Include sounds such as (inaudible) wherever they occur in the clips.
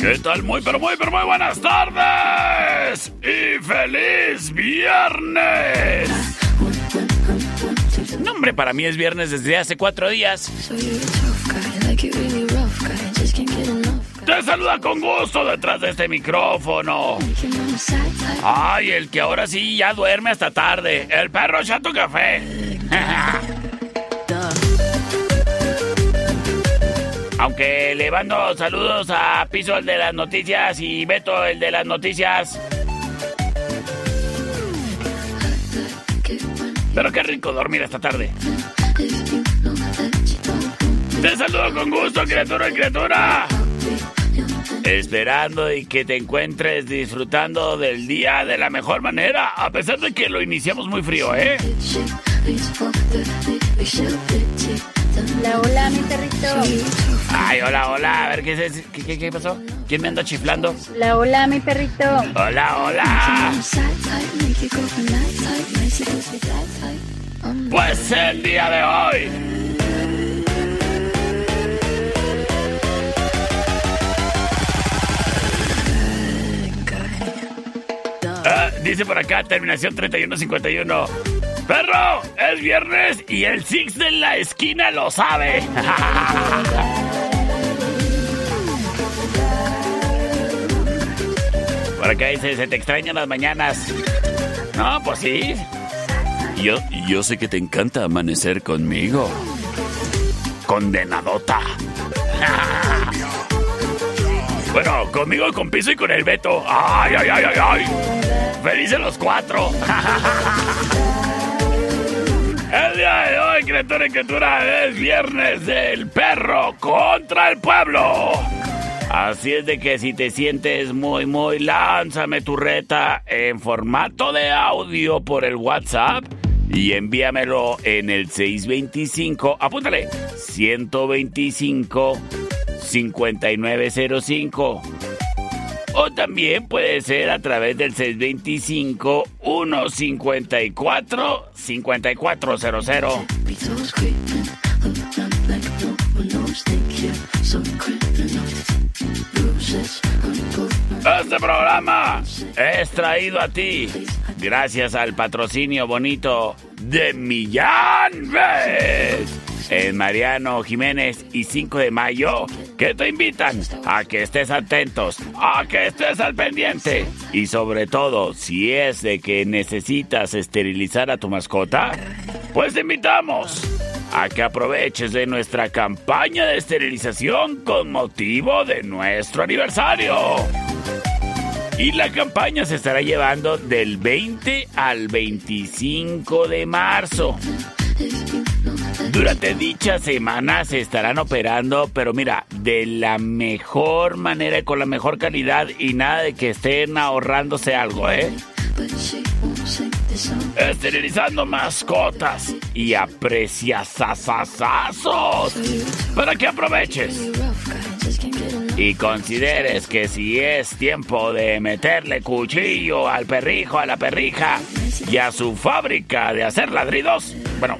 ¿Qué tal? Muy, pero muy, pero muy buenas tardes. Y feliz viernes. No, hombre, para mí es viernes desde hace cuatro días. Te saluda con gusto detrás de este micrófono. Ay, el que ahora sí ya duerme hasta tarde. El perro chato café. (laughs) Aunque le mando saludos a Piso el de las noticias y Beto el de las noticias. Pero qué rico dormir esta tarde. Te saludo con gusto, criatura y criatura. Esperando y que te encuentres disfrutando del día de la mejor manera, a pesar de que lo iniciamos muy frío, ¿eh? Hola, hola, mi perrito. Ay, hola, hola. A ver, ¿qué, es, qué, qué, qué pasó? ¿Quién me anda chiflando? Hola, hola, mi perrito. Hola, hola. Pues el día de hoy. Ah, dice por acá, terminación 3151. Perro, es viernes y el Six de la esquina lo sabe. (laughs) Por acá dice, se te extrañan las mañanas. No, pues sí. Yo, yo sé que te encanta amanecer conmigo. Condenadota. (laughs) bueno, conmigo, con Piso y con el Beto. ¡Ay, ay, ay, ay, ay! ¡Felices los cuatro! (laughs) El día de hoy, criatura y criatura, es viernes del perro contra el pueblo. Así es de que si te sientes muy, muy, lánzame tu reta en formato de audio por el WhatsApp y envíamelo en el 625, apúntale, 125 5905. O también puede ser a través del 625 154 5400. Este programa es traído a ti gracias al patrocinio bonito de Millán en Mariano Jiménez y 5 de mayo que te invitan a que estés atentos, a que estés al pendiente. Y sobre todo si es de que necesitas esterilizar a tu mascota, pues te invitamos a que aproveches de nuestra campaña de esterilización con motivo de nuestro aniversario. Y la campaña se estará llevando del 20 al 25 de marzo. Durante dicha semana se estarán operando, pero mira, de la mejor manera y con la mejor calidad y nada de que estén ahorrándose algo, ¿eh? Esterilizando mascotas y apreciasasasazos. Para que aproveches. y consideres que si es tiempo de meterle cuchillo al perrijo, a la perrija y a su fábrica de hacer ladridos, bueno,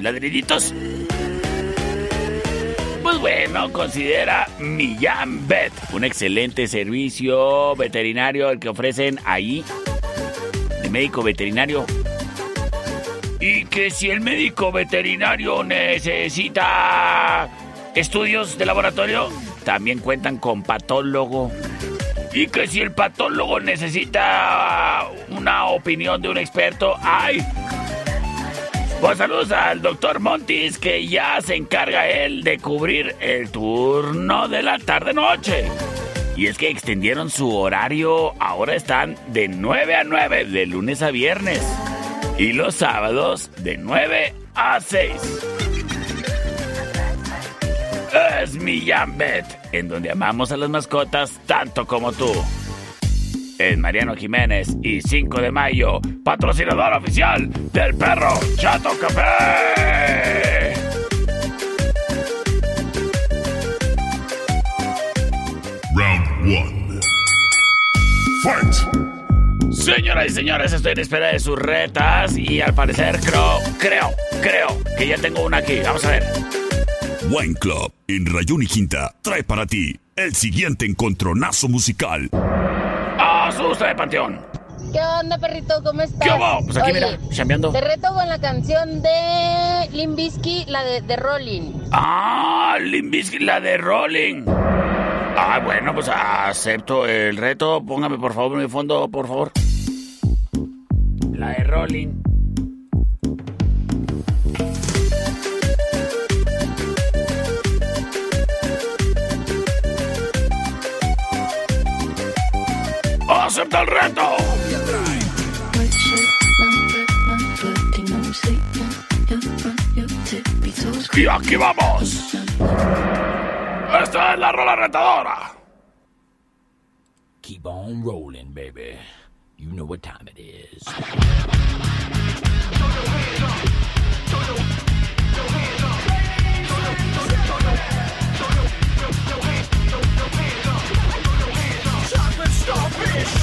ladriditos, pues bueno, considera Millán Vet, un excelente servicio veterinario el que ofrecen ahí, médico veterinario. Y que si el médico veterinario necesita estudios de laboratorio, también cuentan con patólogo. Y que si el patólogo necesita una opinión de un experto, ¡ay! Pues saludos al doctor Montis, que ya se encarga él de cubrir el turno de la tarde-noche. Y es que extendieron su horario, ahora están de 9 a 9, de lunes a viernes. Y los sábados de 9 a 6. Es mi Jambet, en donde amamos a las mascotas tanto como tú es Mariano Jiménez y 5 de mayo, patrocinador oficial del perro Chato Café. Round 1. Fight. Señoras y señores, estoy en espera de sus retas y al parecer creo, creo, creo que ya tengo una aquí. Vamos a ver. Wine Club en Rayón y Quinta trae para ti el siguiente encontronazo musical. ¡Asusta de Panteón! ¿Qué onda, perrito? ¿Cómo estás? ¿Qué hubo? Pues aquí, mira, chambeando. Te reto con la canción de Limbisky, la de, de Rolling. ¡Ah! Limbisky, la de Rolling. Ah, bueno, pues acepto el reto. Póngame, por favor, mi fondo, por favor. La de Rolling. ¡Acepta el reto! Y aquí vamos. Esta es la rola retadora. Keep on rolling, baby. You know what time it is. ¡Us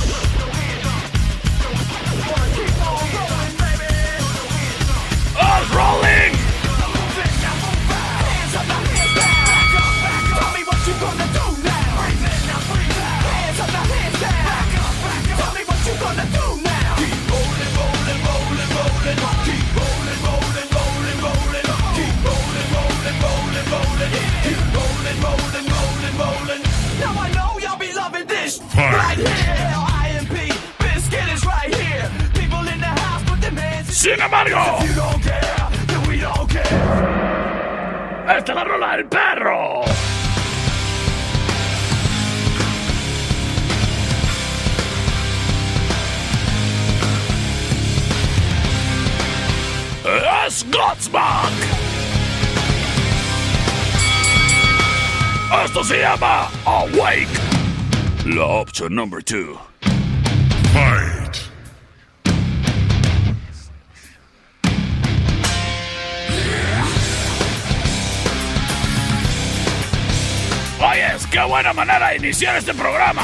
sin embargo. Esta es la rola del perro. Es Godsmack. Esto se llama Awake. La opción número 2. Oye, qué buena manera de iniciar este programa.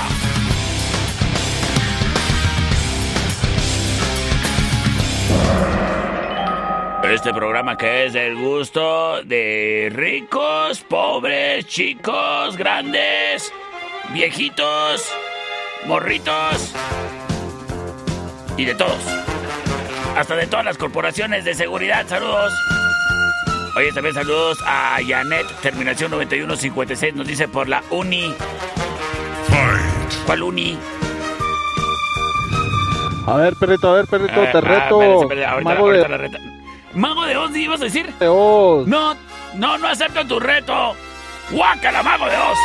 Este programa que es del gusto de ricos, pobres, chicos, grandes, viejitos, morritos y de todos. Hasta de todas las corporaciones de seguridad. Saludos. Oye, también saludos a Janet, terminación 9156, nos dice por la Uni. Fight. ¿Cuál Uni? A ver, perrito, a ver, perrito, Eh, te ah, reto. espérate, espérate, ahorita- Mago ahorita de la reta. Mago de Oz, ¿sí ibas a decir? Oz. No, no, no acepto tu reto. Guácala, Mago de Oz.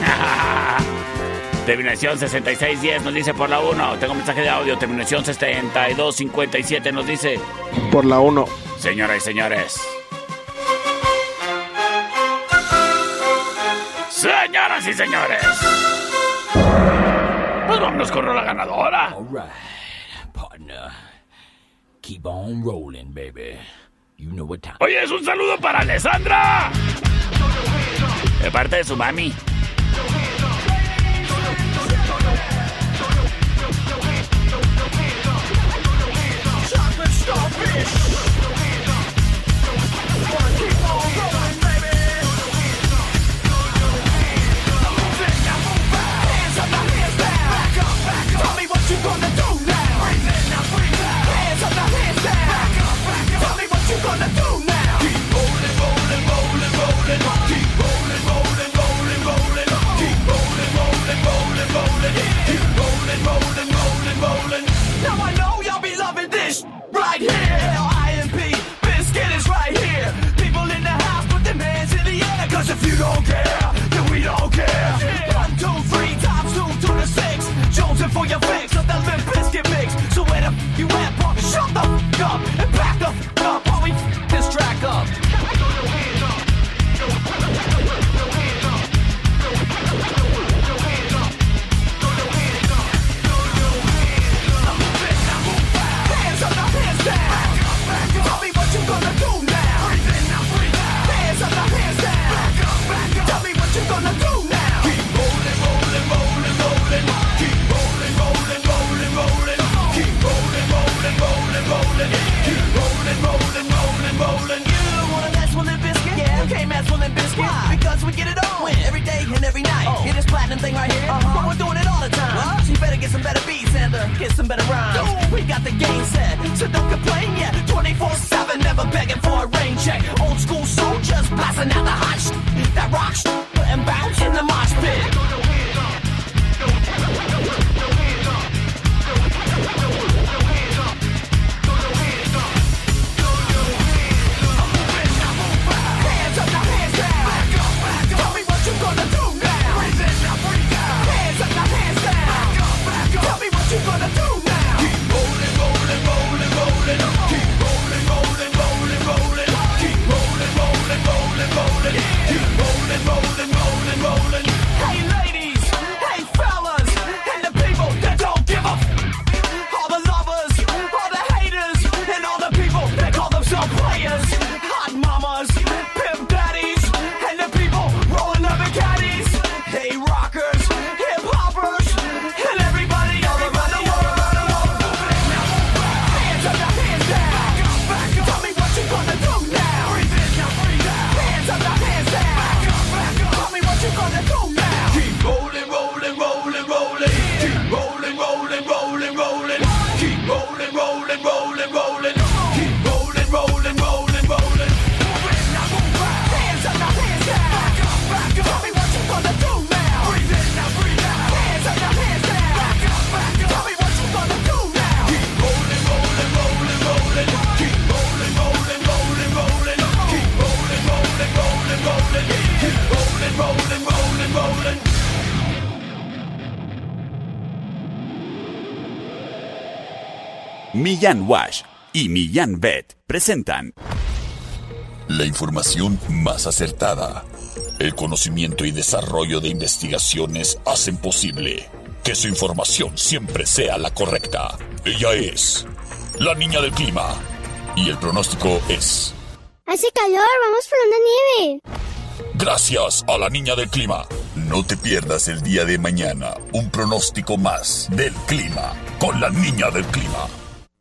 (laughs) Terminación 6610 nos dice por la 1. Tengo mensaje de audio. Terminación 7257 nos dice. Por la 1. Señoras y señores. Señoras y señores. Pues vámonos con la ganadora. All right, partner. Keep on rolling, baby. You know what time. Oye, es un saludo para Alessandra. De parte de su mami. Don't care, thing right here? But we're doing it all the time. So you better get some better beats and uh, get some better rhymes. We got the game set, so don't complain yet. 24-7, never begging for a rain check. Old school soldiers blasting out the hot sh- that rock sh- and bounce in the mosh pit. Millán Wash y Millán Vet presentan La información más acertada. El conocimiento y desarrollo de investigaciones hacen posible que su información siempre sea la correcta. Ella es la niña del clima. Y el pronóstico es... Hace calor, vamos por una nieve. Gracias a la niña del clima. No te pierdas el día de mañana un pronóstico más del clima con la niña del clima.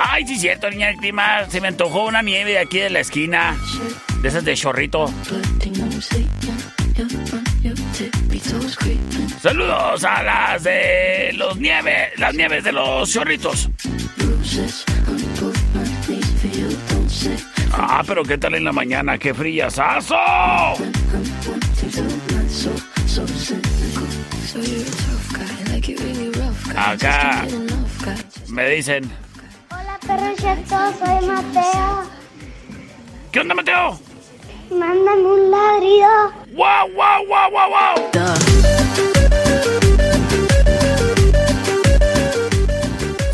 Ay, sí cierto, niña del clima. Se me antojó una nieve de aquí de la esquina. De esas de chorrito. Saludos a las de los nieves, las nieves de los chorritos. Ah, pero qué tal en la mañana, qué frillazazo. Acá me dicen, perro soy Mateo. ¿qué onda, Mateo? Mándame un ladrido. ¡Wow, wow, wow, wow, wow!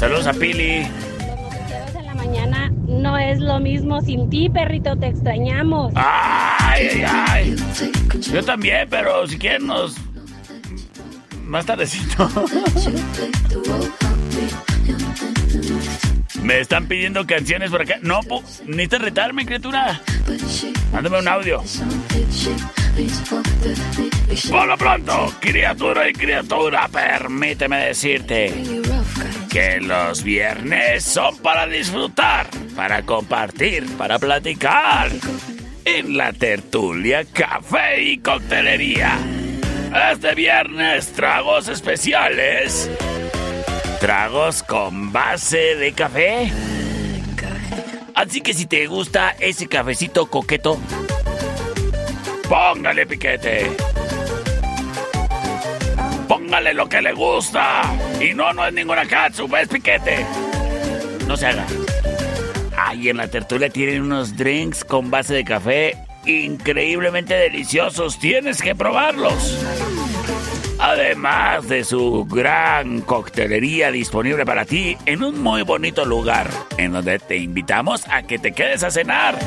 Saludos a Pili. en la mañana no es lo mismo sin ti, perrito, te extrañamos. ¡Ay, ay, ay! Yo también, pero si quieren nos... Más tardecito. (laughs) Me están pidiendo canciones por acá. No, necesitas retarme, criatura. Mándame un audio. Por pronto, criatura y criatura, permíteme decirte que los viernes son para disfrutar, para compartir, para platicar. En la tertulia, café y coctelería. Este viernes, tragos especiales. Tragos con base de café. Así que si te gusta ese cafecito coqueto, póngale piquete. Póngale lo que le gusta. Y no, no es ninguna catsup, es piquete. No se haga. Ahí en la tertulia tienen unos drinks con base de café increíblemente deliciosos. Tienes que probarlos. Además de su gran coctelería disponible para ti en un muy bonito lugar, en donde te invitamos a que te quedes a cenar,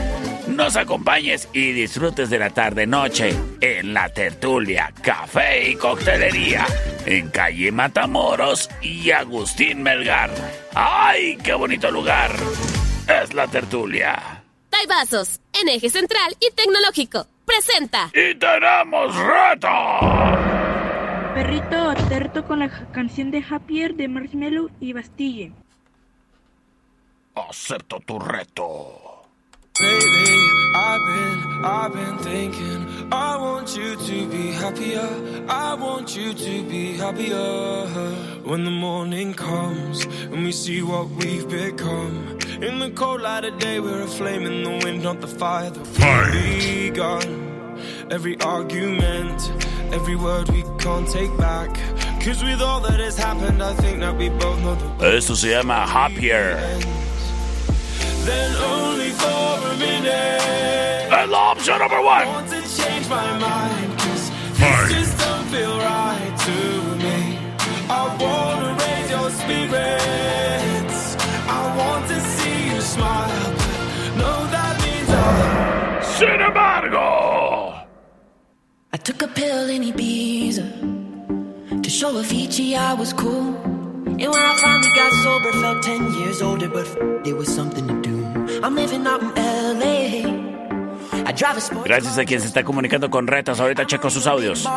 nos acompañes y disfrutes de la tarde-noche en la tertulia, café y coctelería, en calle Matamoros y Agustín Melgar. ¡Ay, qué bonito lugar! Es la tertulia. Taibazos, en eje central y tecnológico. Presenta. ¡Y tenemos reto! Perrito, te reto con la canción de Happier de Marshmello y Bastille. Acepto tu reto. Lately, I've been, I've been thinking. I want you to be happier. I want you to be happier. When the morning comes and we see what we've become. In the cold light of day, we're a flame in the wind, not the fire that we begun. Every argument, every word we can't take back. Cause with all that has happened, I think that we both know the Esto se llama Happier. Then only for a minute. La opción number one. Took a pill in Ibiza to show Avicii I was cool. And when I finally got sober, felt 10 years older, but f- it was something to do. I'm living out in LA. Gracias a quien se está comunicando con retos, ahorita checo sus audios.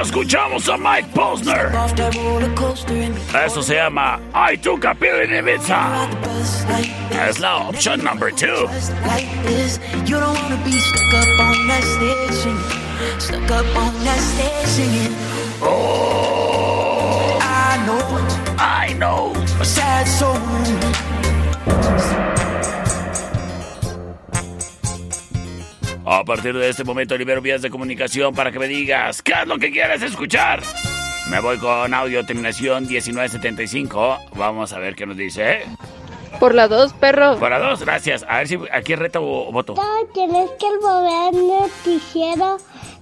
Escuchamos a Mike Posner. Eso se llama I took a pill in Ibiza. Es la opción number two. Just like this. You don't wanna be stuck up on that stage singing. Stuck up on that stage singing. Oh, I know a sad soul. A partir de este momento libero vías de comunicación para que me digas qué es lo que quieres escuchar. Me voy con audio terminación 1975. Vamos a ver qué nos dice. Por la dos, perro. Para dos, gracias. A ver si aquí reto o voto. Tienes que volver noticiero.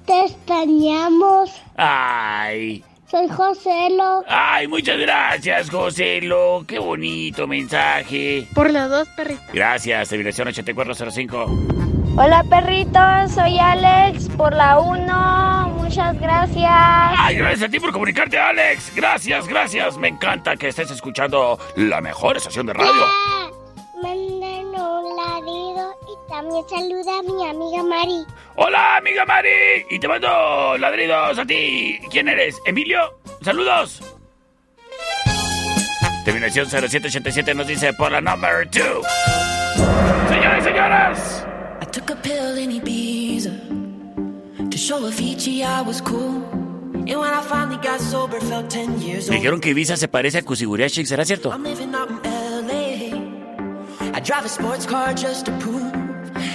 Te extrañamos. Ay, Soy Joselo. ay, muchas gracias, José Lo. Qué bonito mensaje. Por la dos, perrito. Gracias, terminación 8405. Hola perritos, soy Alex por la 1. Muchas gracias. Ay, gracias a ti por comunicarte, Alex. Gracias, gracias. Me encanta que estés escuchando la mejor estación de radio. Manden un ladrido y también saluda a mi amiga Mari. Hola, amiga Mari. Y te mando ladridos a ti. ¿Quién eres? ¿Emilio? Saludos. Terminación 0787 nos dice por la number 2. Señores y señoras. I took a pill in Ibiza to show Avicii I was cool. And when I finally got sober, felt 10 years Me old. dijeron que Ibiza se parece a Cusiguriashi, ¿será cierto? I'm living out in LA. I drive a sports car just to prove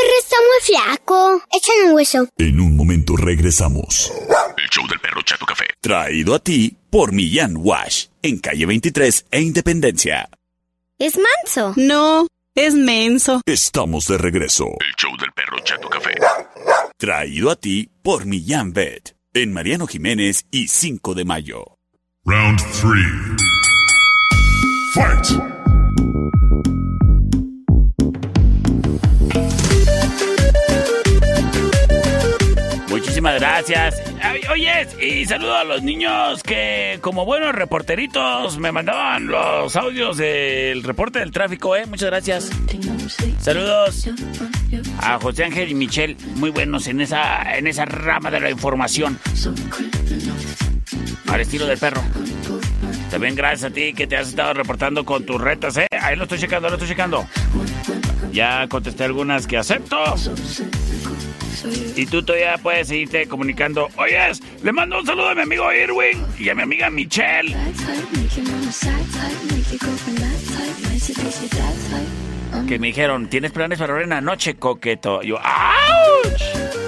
Perro está muy flaco. Échale un hueso. En un momento regresamos. El show del perro Chato Café. Traído a ti por Millán Wash. En calle 23 e Independencia. ¿Es manso? No, es menso. Estamos de regreso. El show del perro Chato Café. Traído a ti por Millán Vet. En Mariano Jiménez y 5 de mayo. Round 3. Fight! Muchísimas gracias. Ay, Oyes, y saludo a los niños que, como buenos reporteritos, me mandaban los audios del reporte del tráfico, ¿eh? Muchas gracias. Saludos a José Ángel y Michelle, muy buenos en esa, en esa rama de la información. Al estilo del perro. También gracias a ti que te has estado reportando con tus retas, ¿eh? Ahí lo estoy checando, lo estoy checando. Ya contesté algunas que acepto. Y tú todavía puedes seguirte comunicando. Oyes, le mando un saludo a mi amigo Irwin y a mi amiga Michelle. Que me dijeron, ¿tienes planes para ahora en la noche, coqueto? Yo, ¡ouch!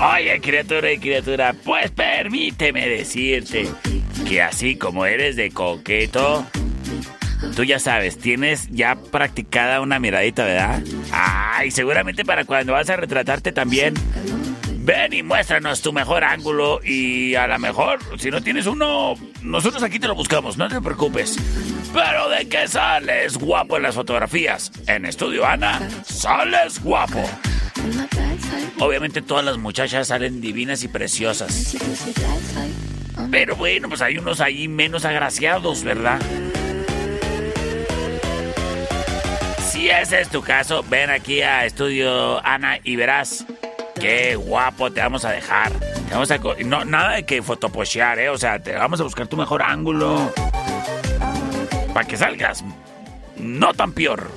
Oye, criatura y criatura, pues permíteme decirte que así como eres de coqueto, tú ya sabes, tienes ya practicada una miradita, ¿verdad? Ay, seguramente para cuando vas a retratarte también. Ven y muéstranos tu mejor ángulo y a lo mejor, si no tienes uno, nosotros aquí te lo buscamos, no te preocupes. Pero de que sales guapo en las fotografías. En Estudio Ana, sales guapo. Obviamente todas las muchachas salen divinas y preciosas. Pero bueno, pues hay unos ahí menos agraciados, ¿verdad? Si ese es tu caso, ven aquí a Estudio Ana y verás qué guapo te vamos a dejar. Te vamos a no, nada de que fotopochear, ¿eh? O sea, te vamos a buscar tu mejor ángulo. Para que salgas no tan peor.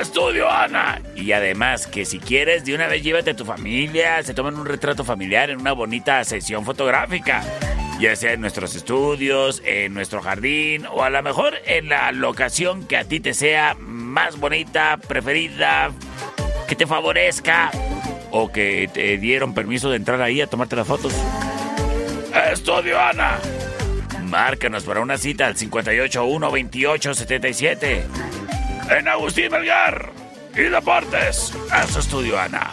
Estudio Ana. Y además que si quieres, de una vez llévate a tu familia, se toman un retrato familiar en una bonita sesión fotográfica. Ya sea en nuestros estudios, en nuestro jardín o a lo mejor en la locación que a ti te sea más bonita, preferida, que te favorezca o que te dieron permiso de entrar ahí a tomarte las fotos. Estudio Ana. Márcanos para una cita al 581 2877 en Agustín Melgar y Deportes. Es Estudio Ana.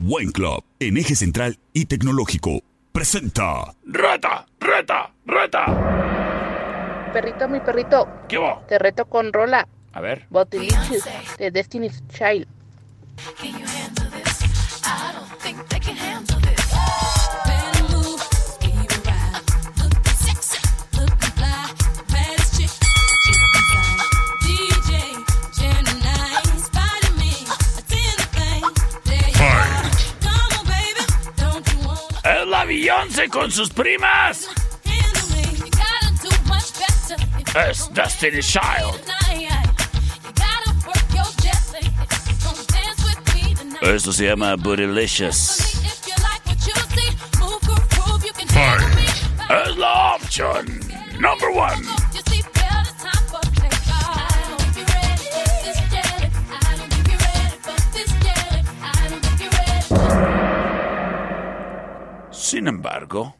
Wine Club, en eje central y tecnológico, presenta. ¡Reta! ¡Reta! ¡Reta! Perrito, mi perrito. ¿Qué va? Te reto con rola. A ver. Botilicious de Destiny's Child. Es la Beyoncé con sus primas. Es Destiny Child. Esto se llama Bootylicious. Es la opción number one. Sin embargo,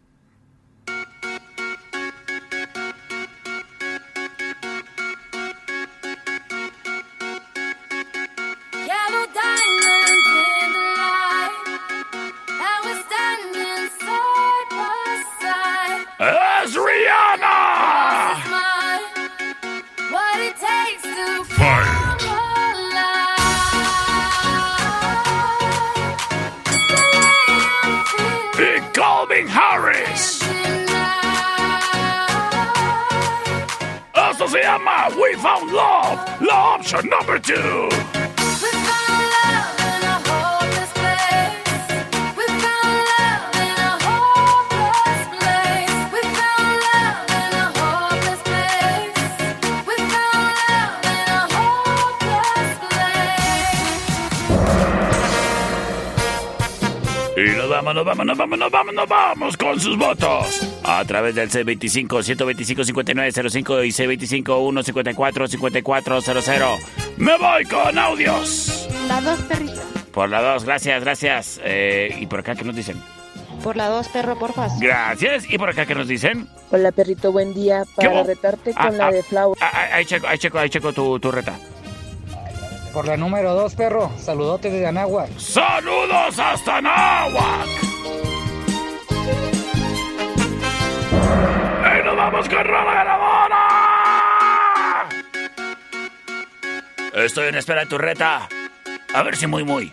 con sus votos. A través del C25-125-5905 y C25-154-5400. Me voy con audios. La dos, perrito. Por la dos, gracias, gracias. Eh, ¿Y por acá qué nos dicen? Por la dos, perro, porfas. Gracias. ¿Y por acá qué nos dicen? Hola perrito, buen día. ¿Qué Para retarte con Ah, la ah, de Flower. ah, ah, Ahí checo, ahí checo, ahí checo tu, tu reta. Por la número dos, perro. Saludote de Anáhuac. ¡Saludos hasta Nahuac! ¡Y nos vamos con Rola Ganadora! Estoy en espera de tu reta. A ver si muy, muy.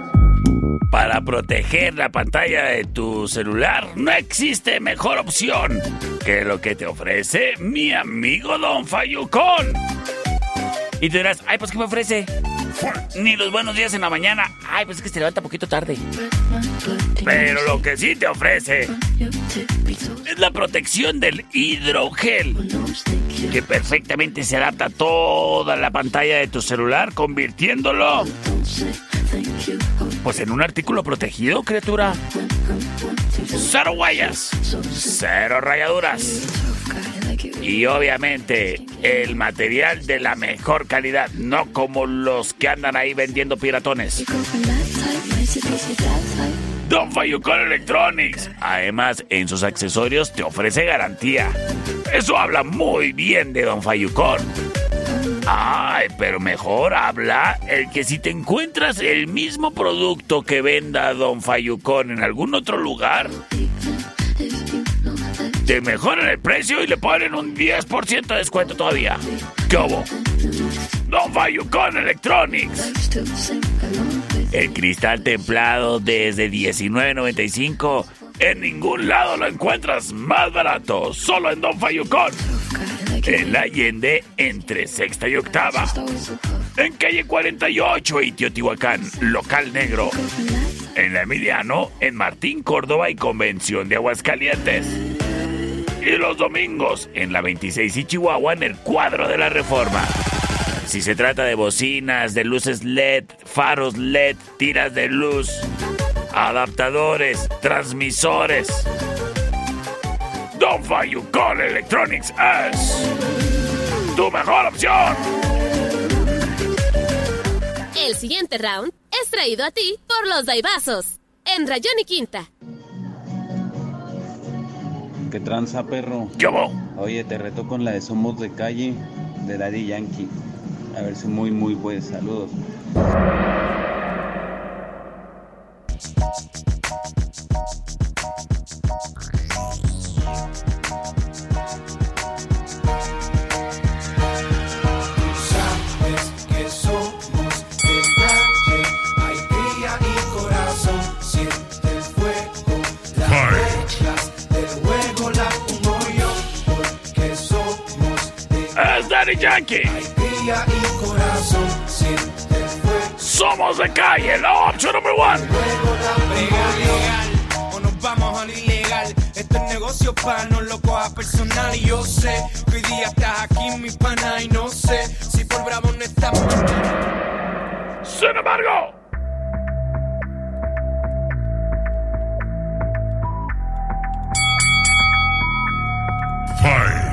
Para proteger la pantalla de tu celular no existe mejor opción que lo que te ofrece mi amigo Don Fayucón. Y tú dirás, ay, pues ¿qué me ofrece? Ni los buenos días en la mañana. Ay, pues es que se levanta poquito tarde. Pero lo que sí te ofrece es la protección del hidrogel, que perfectamente se adapta a toda la pantalla de tu celular, convirtiéndolo pues en un artículo protegido, criatura. Cero huellas, cero rayaduras. Y obviamente el material de la mejor calidad, no como los que andan ahí vendiendo piratones. Don Fayucón Electronics. Además, en sus accesorios te ofrece garantía. Eso habla muy bien de Don Fayucón. Ay, pero mejor habla el que si te encuentras el mismo producto que venda Don Fayucón en algún otro lugar, te mejoran el precio y le ponen un 10% de descuento todavía. ¿Qué hubo? Don Fayucón Electronics. El cristal templado desde $19.95. En ningún lado lo encuentras más barato. Solo en Don Fayucón. En la Allende, entre sexta y octava. En calle 48 y local negro. En la Emiliano, en Martín Córdoba y Convención de Aguascalientes. Y los domingos, en la 26 y Chihuahua, en el cuadro de la Reforma. Si se trata de bocinas, de luces LED, faros LED, tiras de luz, adaptadores, transmisores. Don Fayucon Electronics es tu mejor opción. El siguiente round es traído a ti por los Daibazos. En Rayón y Quinta. ¿Qué tranza, perro? ¿Cómo? Oye, te reto con la de Somos de Calle de Daddy Yankee. A ver si muy, muy pues. Saludos. Daddy Yankee. y corazón. Somos de calle, la opción number one. legal o nos vamos a lo ilegal. Esto es negocio para no lo coja personal. Y yo sé que hoy día estás aquí, mi pana, y no sé si por bravo no estamos. Sin embargo, Fight.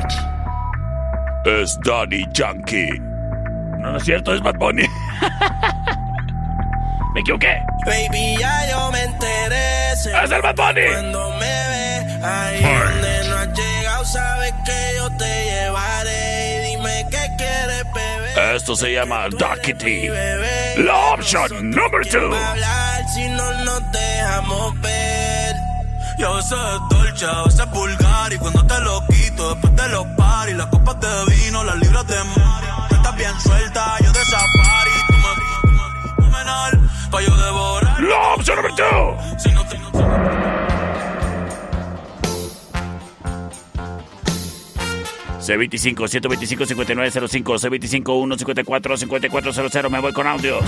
Es Daddy Yankee. No, no es cierto, es Bad Bunny. (laughs) Me equivoqué. Baby, ya yo me enteré. ¡Es el Bad Bunny! Cuando me ve ahí donde no has llegado, sabes que yo te llevaré. Y dime qué quieres beber. Esto se llama Duckity. La opción number two. hablar si no nos dejamos ver. Y a veces es dolce, a veces es vulgar. Y cuando te lo quito, después de los paris, las copas de vino, las libras de mar. Tú estás bien suelta, yo de safari. Tú me fenomenal. Pa' yo devorar. La opción number two. Si no te- C25 125 5905 C25 154 5400 me voy con audios.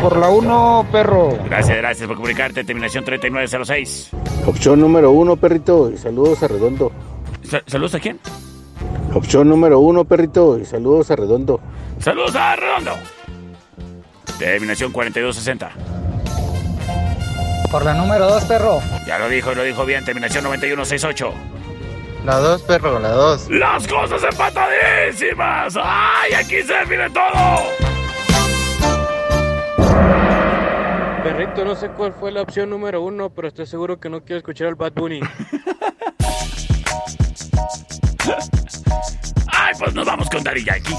Por la 1, perro. Gracias, gracias por comunicarte. Terminación 3906. Opción número uno, perrito, y saludos a Redondo. Sa- ¿Saludos a quién? Opción número uno, perrito, y saludos a Redondo. Saludos a Redondo. Terminación 4260. Por la número 2, perro. Ya lo dijo y lo dijo bien. Terminación 9168. La 2, perro, la 2. Las cosas empatadísimas. ¡Ay, aquí se define todo! Perrito, no sé cuál fue la opción número uno, pero estoy seguro que no quiero escuchar al Bad Bunny. (laughs) pues nos vamos con Dari Yankee.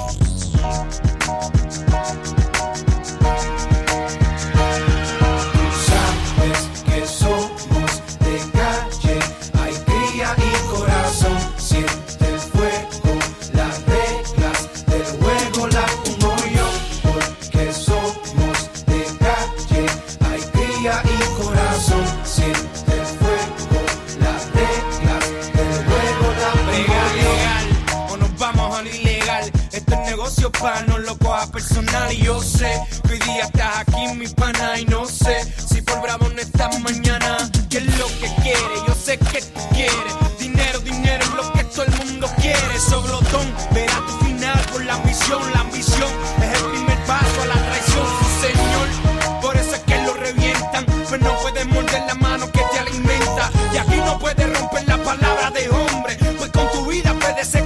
No lo coja personal. Y yo sé que hoy día estás aquí, mi pana. Y no sé si por bravo no estás mañana. ¿Qué es lo que quiere? Yo sé que tú quieres. Dinero, dinero es lo que todo el mundo quiere. Soblotón, verá tu final por la ambición. La ambición es el primer paso a la traición, señor. Por eso es que lo revientan. Pues no puedes morder la mano que te alimenta. Y aquí no puedes romper la palabra de hombre. Pues con tu vida puede ser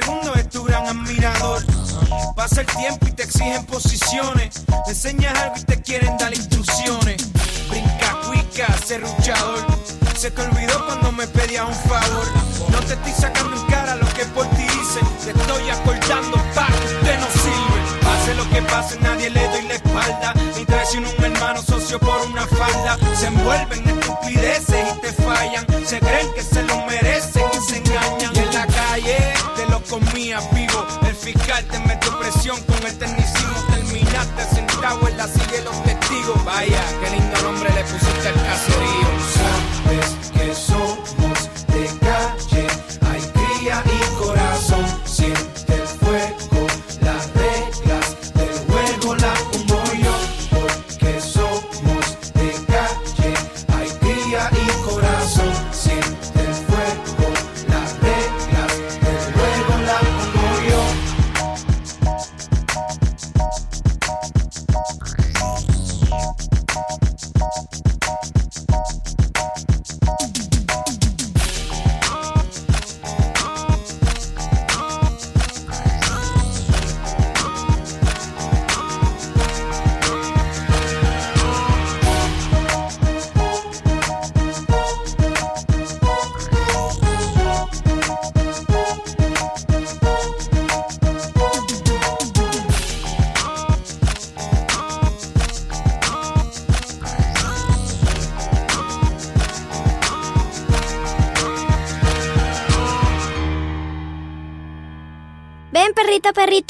segundo es tu gran admirador. Pasa el tiempo y te exigen posiciones. Le enseñas algo y te quieren dar instrucciones. Brinca, cuica, serruchador. Se te olvidó cuando me pedías un favor. No te estoy sacando en cara lo que por ti hice. Te estoy acordando pa' que usted no sirve. Pase lo que pase, nadie le doy la espalda. Ni traiciono un hermano socio por una falda. Se envuelven en estupideces y te fallan. Se creen que se lo merecen y se engañan. En la calle comías vivo. El fiscal te metió presión con el tecnicismo. Terminaste sentado en la silla de los testigos. Vaya, qué lindo nombre le pusiste al caserío. Sabes que somos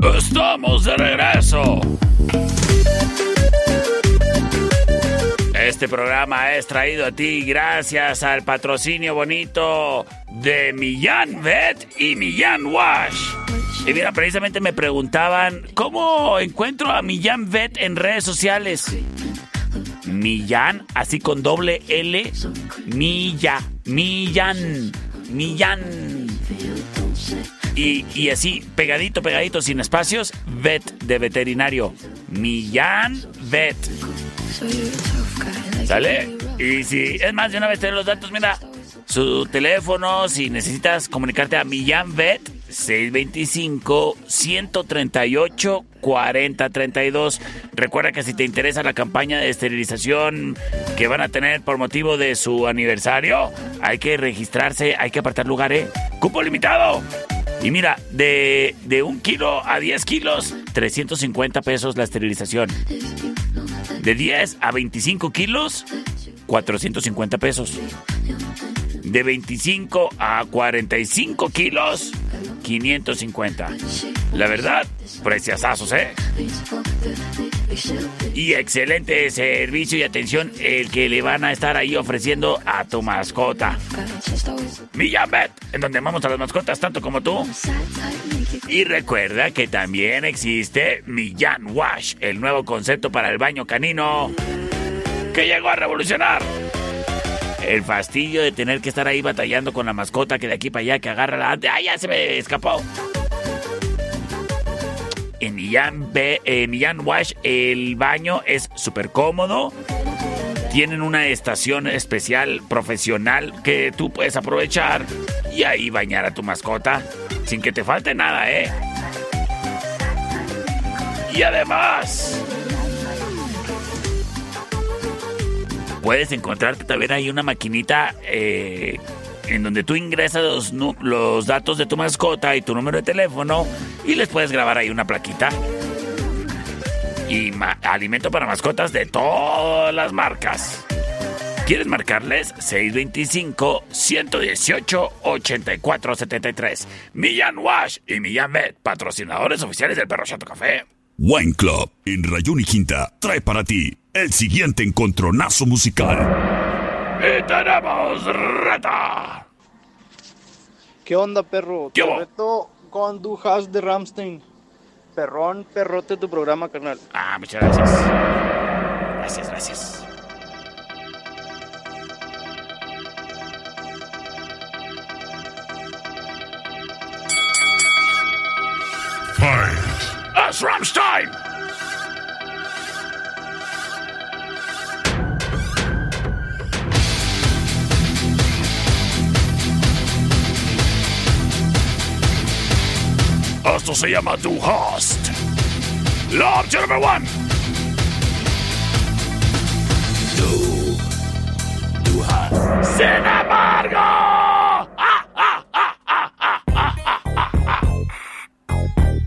¡Estamos de regreso! Este programa es traído a ti gracias al patrocinio bonito de Millán Vet y Millán Wash. Y mira, precisamente me preguntaban, ¿cómo encuentro a Millán Vet en redes sociales? Millán, así con doble L, Milla, Millán, Millán. Y, así, pegadito, pegadito, sin espacios, vet de veterinario. Millán Vet. ¿Sale? Y si es más de una vez tener los datos, mira, su teléfono, si necesitas comunicarte a Millán Vet, 625-138-4032. Recuerda que si te interesa la campaña de esterilización que van a tener por motivo de su aniversario, hay que registrarse, hay que apartar lugar, ¿eh? ¡Cupo limitado! Y mira, de, de un kilo a 10 kilos, 350 pesos la esterilización. De 10 a 25 kilos, 450 pesos. De 25 a 45 kilos, 550. La verdad, preciosazos, ¿eh? Y excelente servicio y atención el que le van a estar ahí ofreciendo a tu mascota. Millán Bet, en donde amamos a las mascotas tanto como tú. Y recuerda que también existe Millán Wash, el nuevo concepto para el baño canino que llegó a revolucionar. El fastidio de tener que estar ahí batallando con la mascota que de aquí para allá que agarra la... ¡Ay, ya se me escapó! En Millán, B- eh, Millán Wash el baño es súper cómodo. Tienen una estación especial profesional que tú puedes aprovechar y ahí bañar a tu mascota sin que te falte nada, ¿eh? Y además, puedes encontrarte también ahí una maquinita eh, en donde tú ingresas los, datos de tu mascota y tu número de teléfono y les puedes grabar ahí una plaquita. Y alimento para mascotas de todas las marcas. ¿Quieres marcarles? 625-118-8473. Millán Wash y Millán Med, patrocinadores oficiales del Perro Chato Café. Wine Club en Rayón y Quinta trae para ti el siguiente encontronazo musical. Y tenemos reta. ¿Qué onda, perro? ¿Qué Te reto con Du Has de Ramstein. Perrón, perrote tu programa, carnal. Ah, muchas gracias. Gracias, gracias. esto se llama Tu Host. Love to number one. Tu, tu Host. Sin embargo. ¡Ah,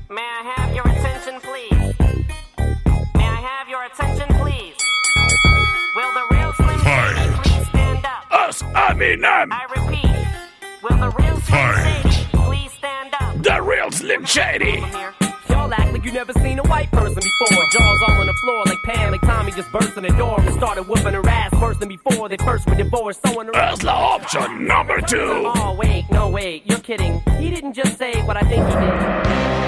May I have your attention, please? May I have your attention, please? Will the real Slim Shady please stand up? I mean them. I repeat, will the real Slim up? Slim Shady. Y'all act like you never seen a white person before. Jaws all on the floor like Pam, like Tommy just burst in the door and started whooping her ass worse than before. They first were divorced, so on the Es la opción number two. Oh wait, no wait, you're kidding. He didn't just say what I think he did.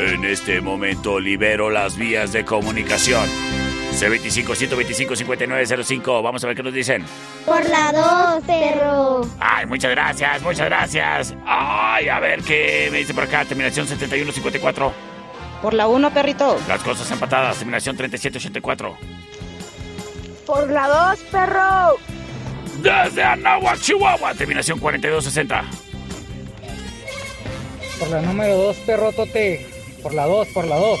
En este momento libero las vías de comunicación. C25-125-5905. Vamos a ver qué nos dicen. Por la 2, perro. Ay, muchas gracias, muchas gracias. Ay, a ver qué me dice por acá. Terminación 7154. Por la 1, perrito. Las cosas empatadas. Terminación 3784. Por la 2, perro. Desde Anáhuac, Chihuahua. Terminación 4260. Por la número 2, perro tote. Por la 2, por la 2.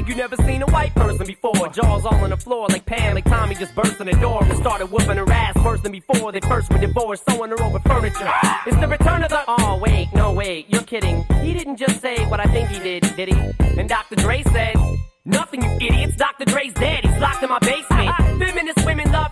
like you never seen a white person before. Jaws all on the floor like Pam, like Tommy just burst in the door and started whooping her ass worse than before. They first were divorced, sewing her over furniture. It's the return of the. Oh wait, no wait, you're kidding. He didn't just say what I think he did, did he? And Dr. Dre said. Nothing, you idiots. Dr. Dre's dead. He's locked in my basement. Feminist women love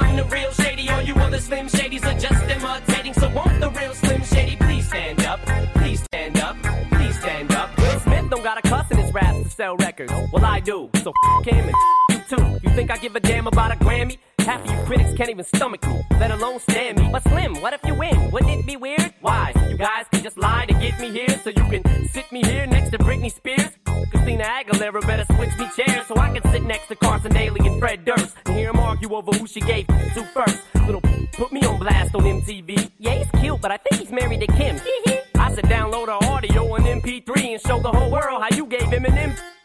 I'm the real Shady. All you other Slim Shadys are just imitating. So won't the real Slim Shady please stand up? Please stand up, please stand up. Will Smith don't got a cuss in his raps to sell records. Well, I do. So f him and you too. You think I give a damn about a Grammy? Half of you critics can't even stomach me, let alone stand me. But Slim, what if you win? Wouldn't it be weird? Why? You guys can just lie to get me here, so you can sit me here next to Britney Spears. Christina Aguilera better switch me chairs so I can sit next to Carson Daly and Fred Durst and hear them argue over who she gave to first. Little put me on blast on MTV. Yeah, he's cute, but I think he's married to Kim. I said download her audio on MP3 and show the whole world how you gave him an M.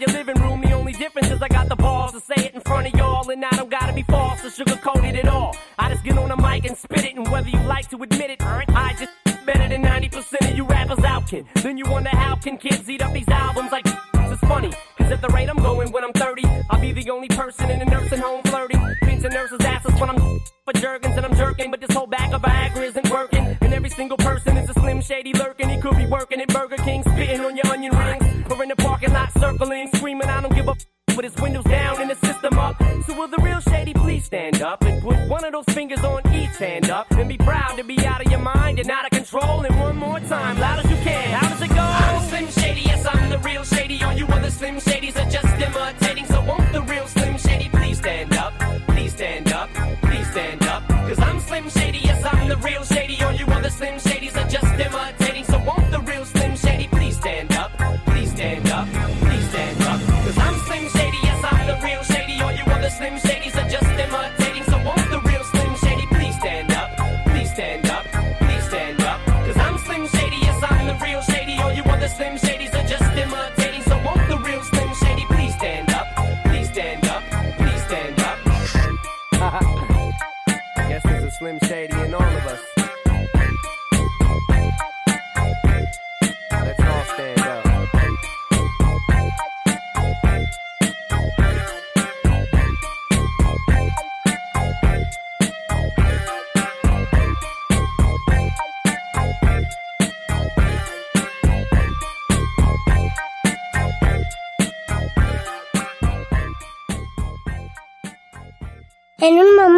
your living room. The only difference is I got the balls to say it in front of y'all. And I don't gotta be false or sugarcoated at all. I just get on the mic and spit it. And whether you like to admit it, I just better than 90% of you rappers out, kid. Then you wonder how can kids eat up these albums like it's funny. Cause at the rate I'm going when I'm 30, I'll be the only person in a nursing home flirting. Pinching nurses' asses when I'm for jerkins and I'm jerking. But this whole bag of Viagra isn't working. And every single person is a slim shady lurking. He could be working at Burger King, spitting on your onion rings. Or in the lot circling, screaming, I don't give a f- with his windows down and the system up. So will the real shady please stand up and put one of those fingers on each hand up and be proud to be out of your mind and out of control. And one more time, loud as you can. How does it go? I'm Slim Shady, yes, I'm the real shady. All you other Slim Shadys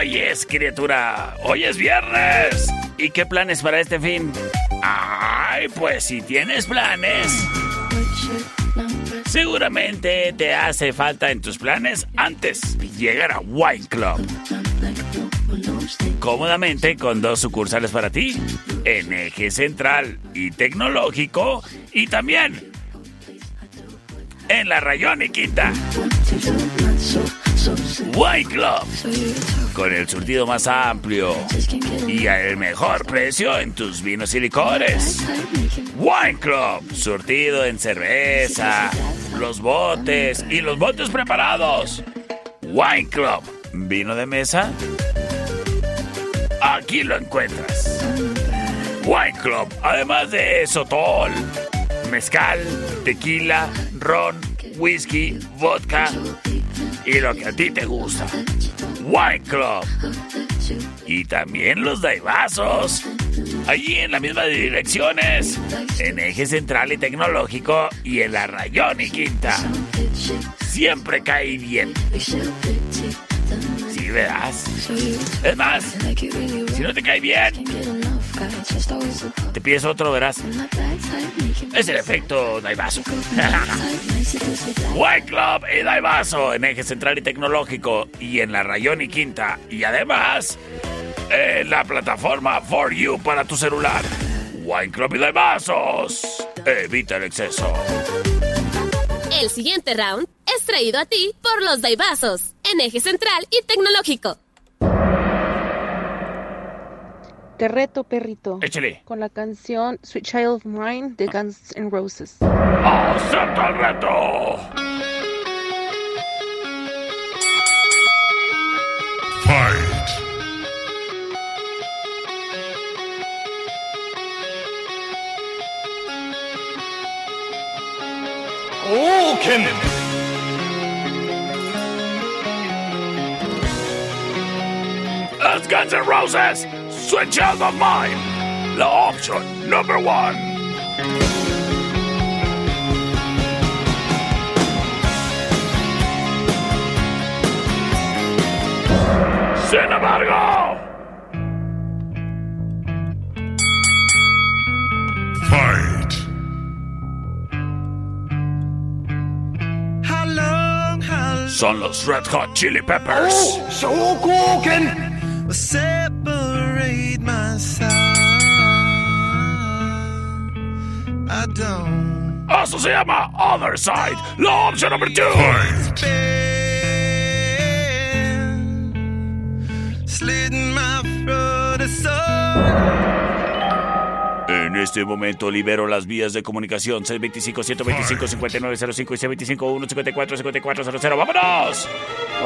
Hoy es criatura, hoy es viernes. ¿Y qué planes para este fin? Ay, pues si tienes planes. Seguramente te hace falta en tus planes antes llegar a Wine Club. Cómodamente con dos sucursales para ti, en eje central y tecnológico y también en la Rayón y Quinta. Wine Club, con el surtido más amplio y el mejor precio en tus vinos y licores. Wine Club, surtido en cerveza, los botes y los botes preparados. Wine Club, vino de mesa. Aquí lo encuentras. Wine Club, además de sotol, mezcal, tequila, ron, whisky, vodka y lo que a ti te gusta. Wine Club. Y también los daibazos. Allí en las mismas direcciones. En eje central y tecnológico y en la Rayón y Quinta. Siempre cae bien. Si verás. Es más, si no te cae bien, te pides otro, verás. Es el efecto Daivaso. (laughs) White Club y Daivaso en eje central y tecnológico y en la Rayón y Quinta. Y además, en la plataforma For You para tu celular. White Club y Daivasos. Evita el exceso. El siguiente round es traído a ti por los Daibazos, en eje central y tecnológico. Te reto, perrito. Échale. Con la canción Sweet Child of Mine de Guns N' Roses. ¡Acepta el reto! Fight. Oken! That's Guns N' Roses. Switch out of mine. La option number one. Sin embargo, Fight. How long, how son los Red Hot Chili Peppers. Shogoken will separate my side. I don't Eso se llama Other Side. La opción number two. slitting my throat aside. En este momento libero las vías de comunicación 625-125-5905 y 625-154-5400. ¡Vámonos!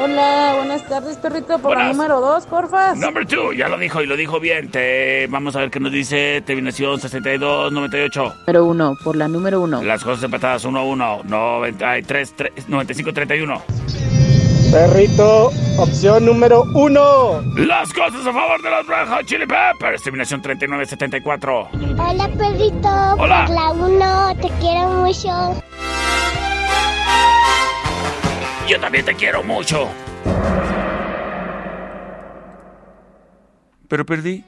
Hola, buenas tardes, perrito. Por la número dos, porfas. Number two, ya lo dijo y lo dijo bien. Te... Vamos a ver qué nos dice terminación 6298. Número uno, por la número uno. Las cosas empatadas 1 a 1, 93, 95 31. Perrito, opción número uno. Las cosas a favor de los Red Hot Chili Peppers, terminación 3974. Hola, perrito. Hola. Por la uno, te quiero mucho. Yo también te quiero mucho. Pero perdí.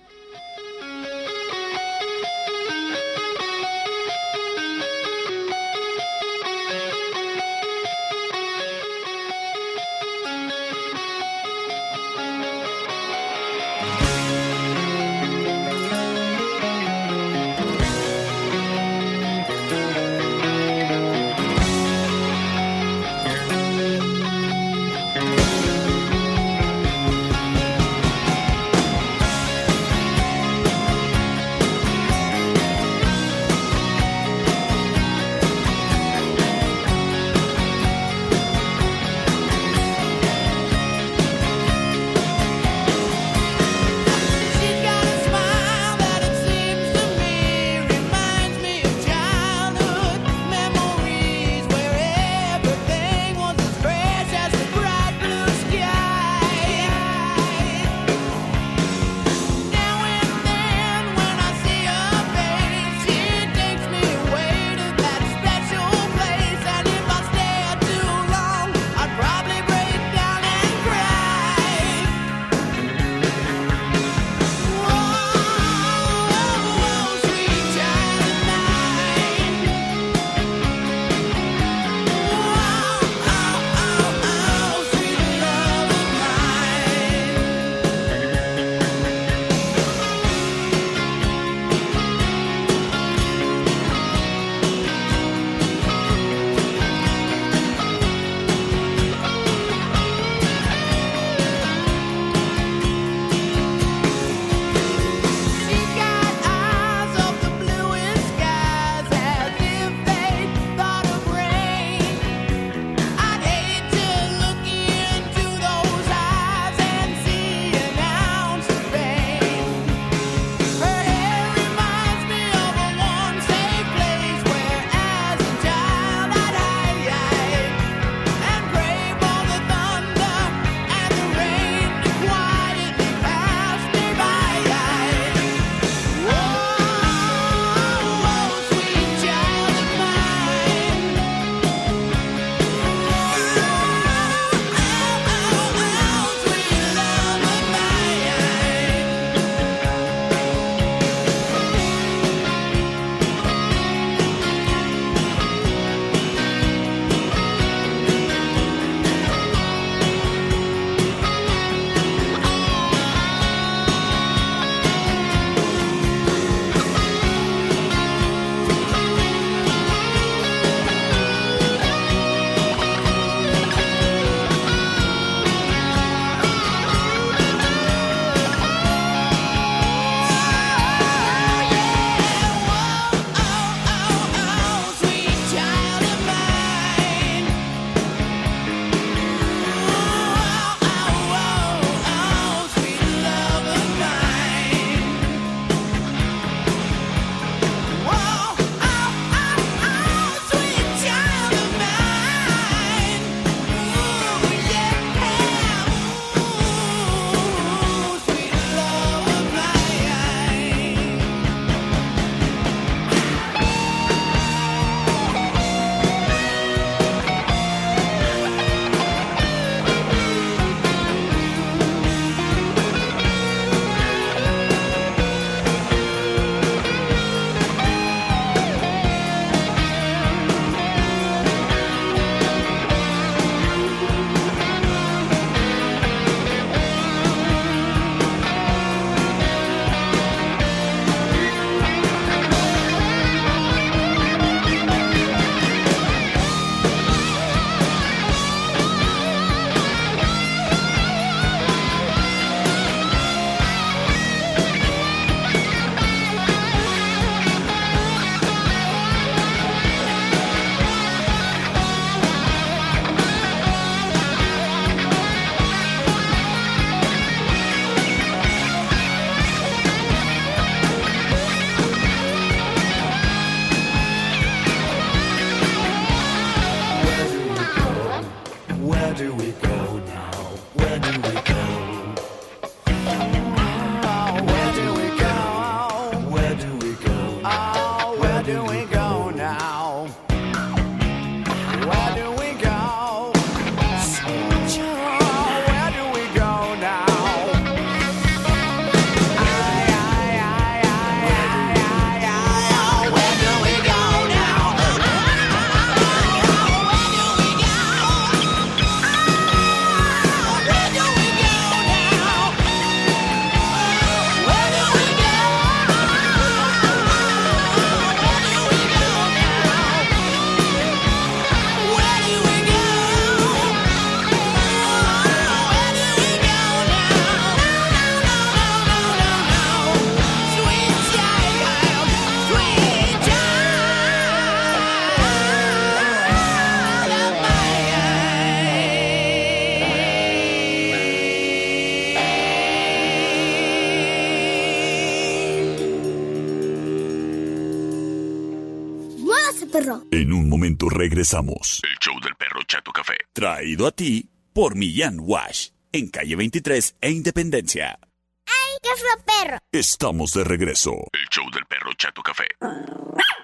Perro! En un momento regresamos. El show del perro Chato Café. Traído a ti por Millán Wash. En calle 23 e Independencia. ¡Ay, qué perro! Estamos de regreso. El show del perro Chato Café.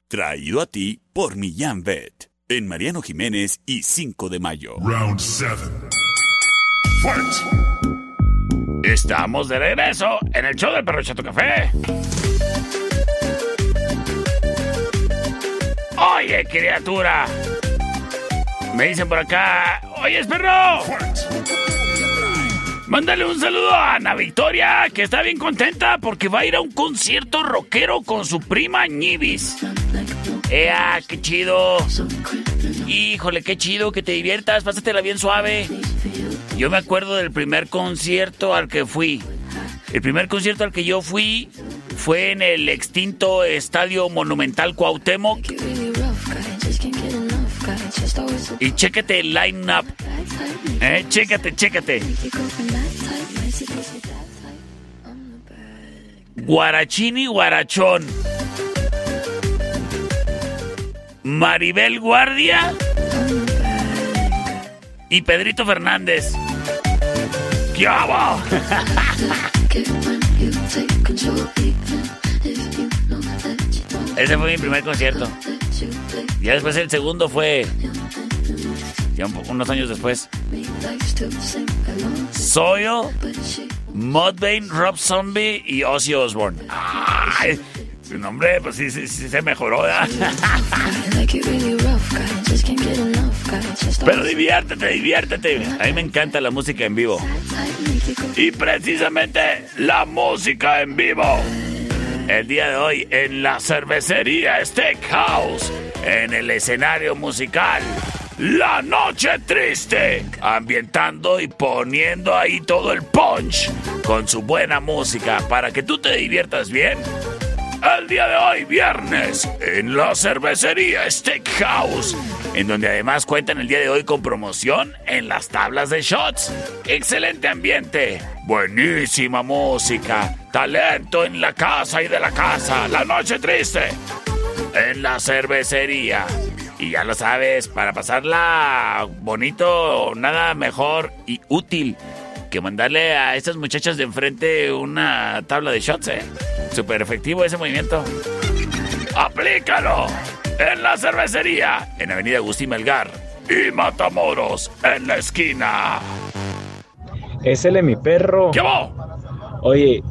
Traído a ti por Millán Vet. En Mariano Jiménez y 5 de mayo. Round 7. Estamos de regreso en el show del perro Chato Café. Oye, criatura. Me dicen por acá. Oye, perro. Mándale un saludo a Ana Victoria, que está bien contenta porque va a ir a un concierto rockero con su prima Ñibis. ¡Ea, qué chido! Híjole, qué chido, que te diviertas, pásatela bien suave. Yo me acuerdo del primer concierto al que fui. El primer concierto al que yo fui fue en el extinto Estadio Monumental Cuauhtémoc. Y chécate el line-up. Eh, chécate, chécate. Guarachini Guarachón. Maribel Guardia. Y Pedrito Fernández. ¡Qué hago? (laughs) Ese fue mi primer concierto. Ya después el segundo fue. Ya unos años después. Soyo, Mudvayne, Rob Zombie y Ozzy Osbourne. Ay, su nombre, pues sí, sí, sí se mejoró. Pero diviértete, diviértete. A mí me encanta la música en vivo. Y precisamente la música en vivo. El día de hoy en la cervecería Steakhouse, en el escenario musical. La Noche Triste, ambientando y poniendo ahí todo el punch con su buena música para que tú te diviertas bien. El día de hoy, viernes, en la cervecería Steakhouse, en donde además cuentan el día de hoy con promoción en las tablas de shots. Excelente ambiente, buenísima música, talento en la casa y de la casa. La Noche Triste, en la cervecería. Y ya lo sabes, para pasarla bonito, nada mejor y útil que mandarle a estas muchachas de enfrente una tabla de shots, ¿eh? Súper efectivo ese movimiento. ¡Aplícalo! En la cervecería, en Avenida Agustín Melgar y Matamoros, en la esquina. Es el de mi perro. ¿Qué va? Oye,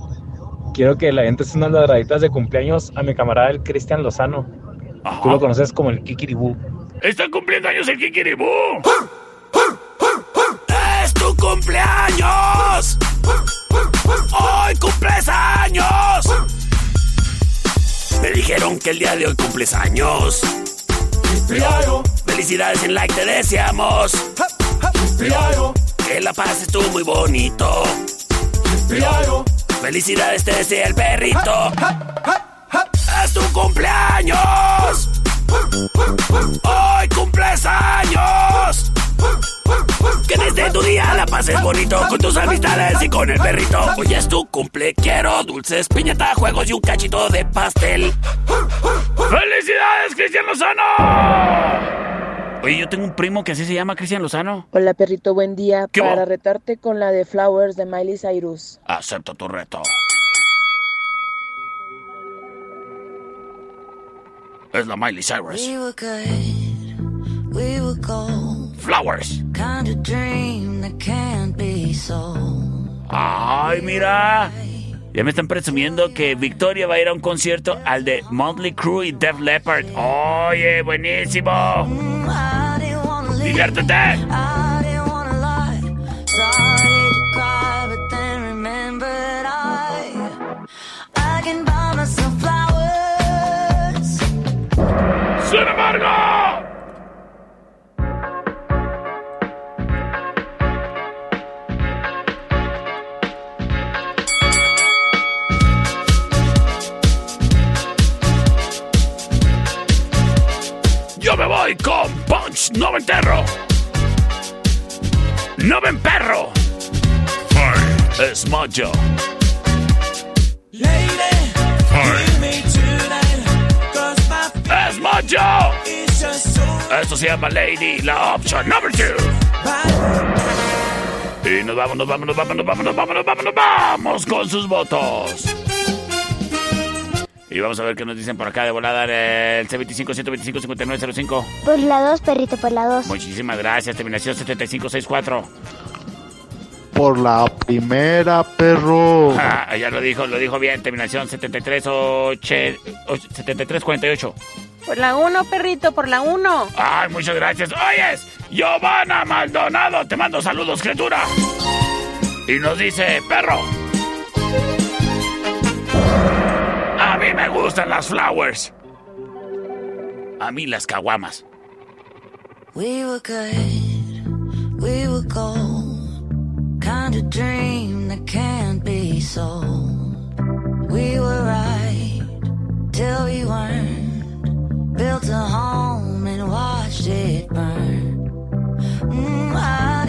quiero que le avientes unas ladraditas de cumpleaños a mi camarada el Cristian Lozano. Tú lo conoces como el Kikiribú. ¡Está cumpliendo años el Kikiribú! ¡Es tu cumpleaños! ¡Hoy cumples años! Me dijeron que el día de hoy cumples años. Felicidades en like te deseamos. Que la pases tú muy bonito. Felicidades te desea el perrito. ¡Es tu cumpleaños! ¡Hoy cumples años! Que desde tu día la pases bonito con tus amistades y con el perrito. Hoy es tu cumple, quiero dulces, piñata, juegos y un cachito de pastel. ¡Felicidades, Cristian Lozano! Oye, yo tengo un primo que así se llama Cristian Lozano. Hola perrito, buen día. ¿Qué Para retarte con la de Flowers de Miley Cyrus. Acepto tu reto. Es la Miley Cyrus. We were good, we were gold. Flowers. Kind of dream that can't be sold. Ay, mira. Ya me están presumiendo que Victoria va a ir a un concierto al de Motley Crue y Def Leppard. Oye, buenísimo. Diviértete. I didn't voy con Punch Noventerro. Noven Perro. Es Mojo. Es Mojo. Esto se llama Lady, la option number two. Y nos vamos, nos vamos, nos vamos, nos vamos, nos vamos, nos vamos, nos vamos con sus votos. Y vamos a ver qué nos dicen por acá de volada el C25-125-5905. Por la 2, perrito, por la 2. Muchísimas gracias. Terminación 7564. Por la primera, perro. Ah, ya lo dijo, lo dijo bien. Terminación 73 oche- och- 7348. Por la 1, perrito, por la 1. Ay, muchas gracias. Oyes, Giovanna Maldonado, te mando saludos, criatura. Y nos dice, perro. Mí me gustan las flowers. A mí las caguamas. We were good, we were gold. Kind of dream that can't be sold. We were right till we weren't. Built a home and watched it burn. Mm, I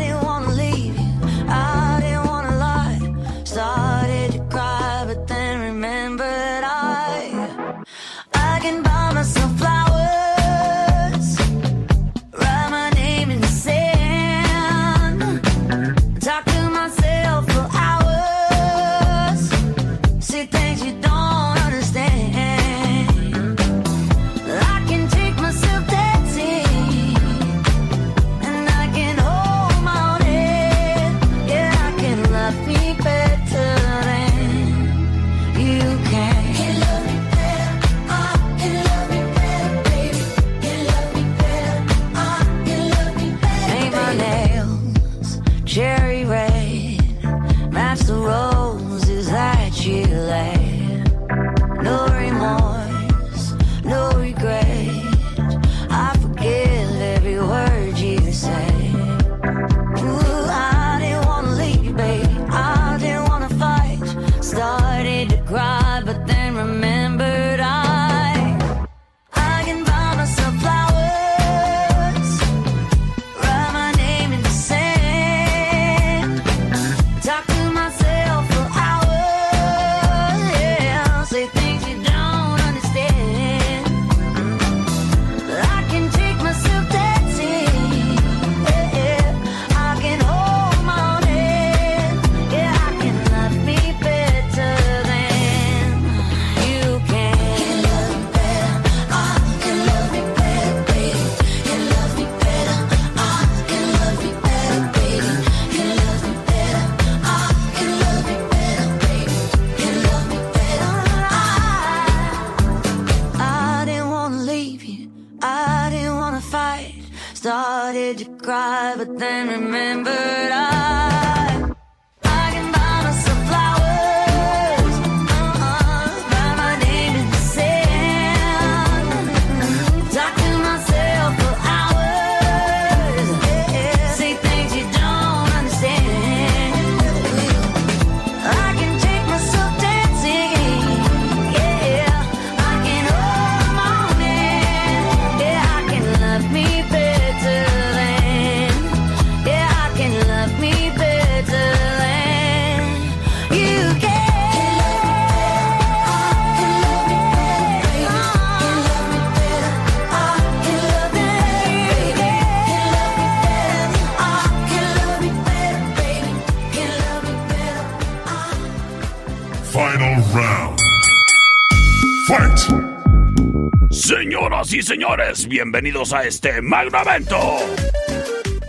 señores, bienvenidos a este magno.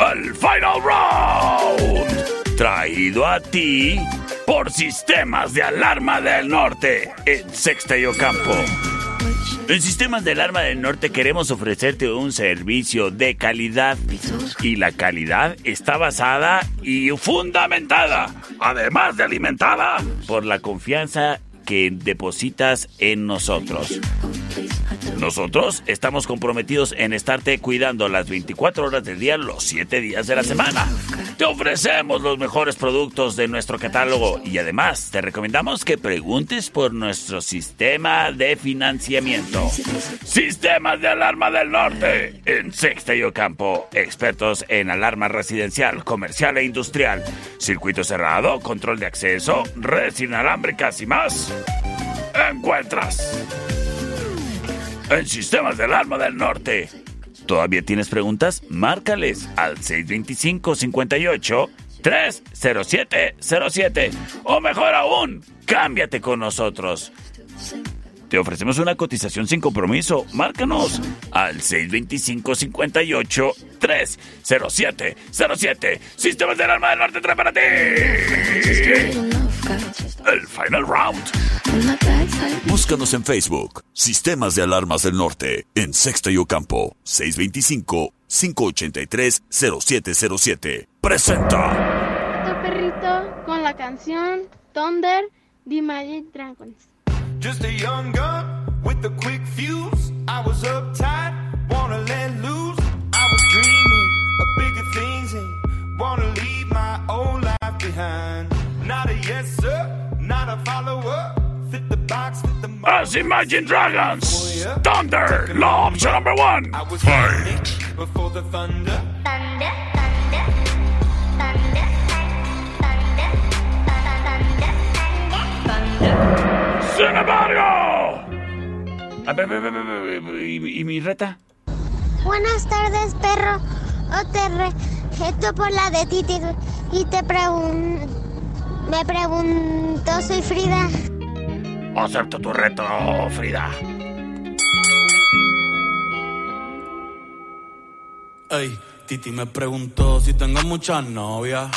El Final Round. Traído a ti por Sistemas de Alarma del Norte en Sexta y Ocampo. En Sistemas de Alarma del Norte queremos ofrecerte un servicio de calidad y la calidad está basada y fundamentada, además de alimentada, por la confianza que depositas en nosotros. Nosotros estamos comprometidos en estarte cuidando las 24 horas del día, los 7 días de la semana. Te ofrecemos los mejores productos de nuestro catálogo y además te recomendamos que preguntes por nuestro sistema de financiamiento. Sistemas de Alarma del Norte en Sexta y Ocampo. Expertos en alarma residencial, comercial e industrial. Circuito cerrado, control de acceso, redes inalámbricas y más. Encuentras en Sistemas del Alarma del Norte. ¿Todavía tienes preguntas? Márcales al 625-58 30707 o mejor aún, cámbiate con nosotros. Te ofrecemos una cotización sin compromiso. Márcanos al 625-58 30707 Sistemas del Alarma del Norte trae para ti. El Final Round. Búscanos en Facebook, Sistemas de Alarmas del Norte, en Sexta y Ocampo, 625-583-0707. Presenta. Tu perrito con la canción Thunder de Magic Dragons. Just a young gun with a quick fuse. I was uptight, wanna let loose. I was dreaming of bigger things and wanna leave my old life behind. Not a yes sir, As Imagine Dragons. Thunder. Law option number one. Fight. before the thunder. Sin embargo. ¿Y, y mi reta? Buenas tardes, perro. O te reto por la de Titi y te pregun Me pregunto, soy Frida. Acepto tu reto, Frida. Ey, Titi me preguntó si tengo muchas novias.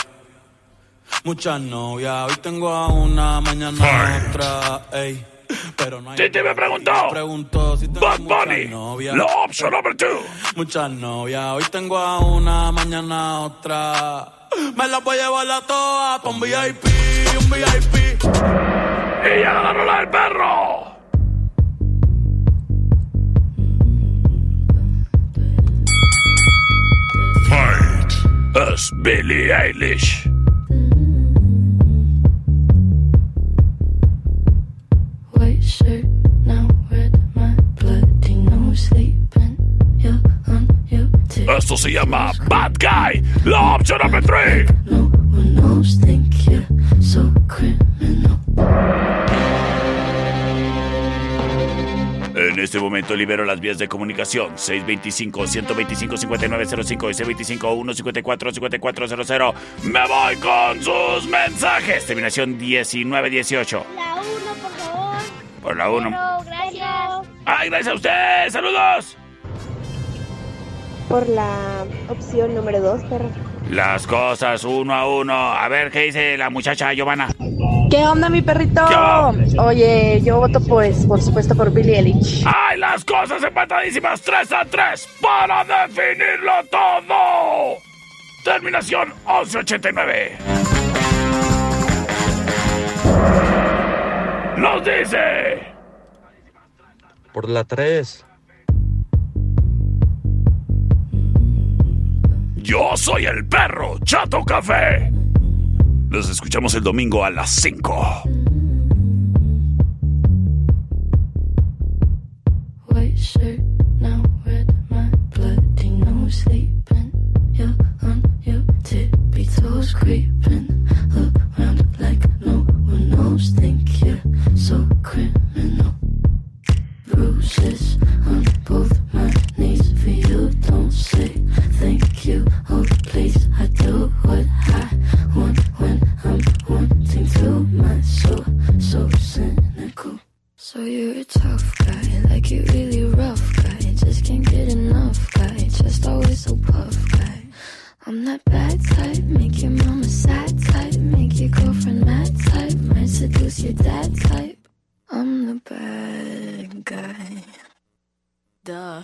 Muchas novias. Hoy tengo a una, mañana a otra. Ey. Pero no hay Titi me preguntó. Me preguntó si tengo Bad muchas Bunny. novias. La option number two. Muchas novias. Hoy tengo a una, mañana a otra. Me las voy a llevar a todas pa' un VIP, un VIP. Y ya la rola del perro. Fight. Es Billie Eilish. White shirt, now red, my bloody nose sleeping. Esto se llama Bad Guy. La option number three. No one knows, think you're so criminal. En este momento libero las vías de comunicación 625-125-5905 y 625-154-5400. Me voy con sus mensajes. Terminación 1918. La uno, por favor. Por la 1. Pero, gracias. ¡Ay, gracias a usted! ¡Saludos! Por la opción número 2, perro. Las cosas uno a uno. A ver qué dice la muchacha Giovanna. ¿Qué onda, mi perrito? Oye, yo voto pues, por supuesto, por Billie Eilish. ¡Ay, las cosas empatadísimas! ¡3 a 3! ¡Para definirlo todo! Terminación 1189. Nos dice. Por la 3. Yo soy el perro Chato Café. Nos escuchamos el domingo a las 5. Duh.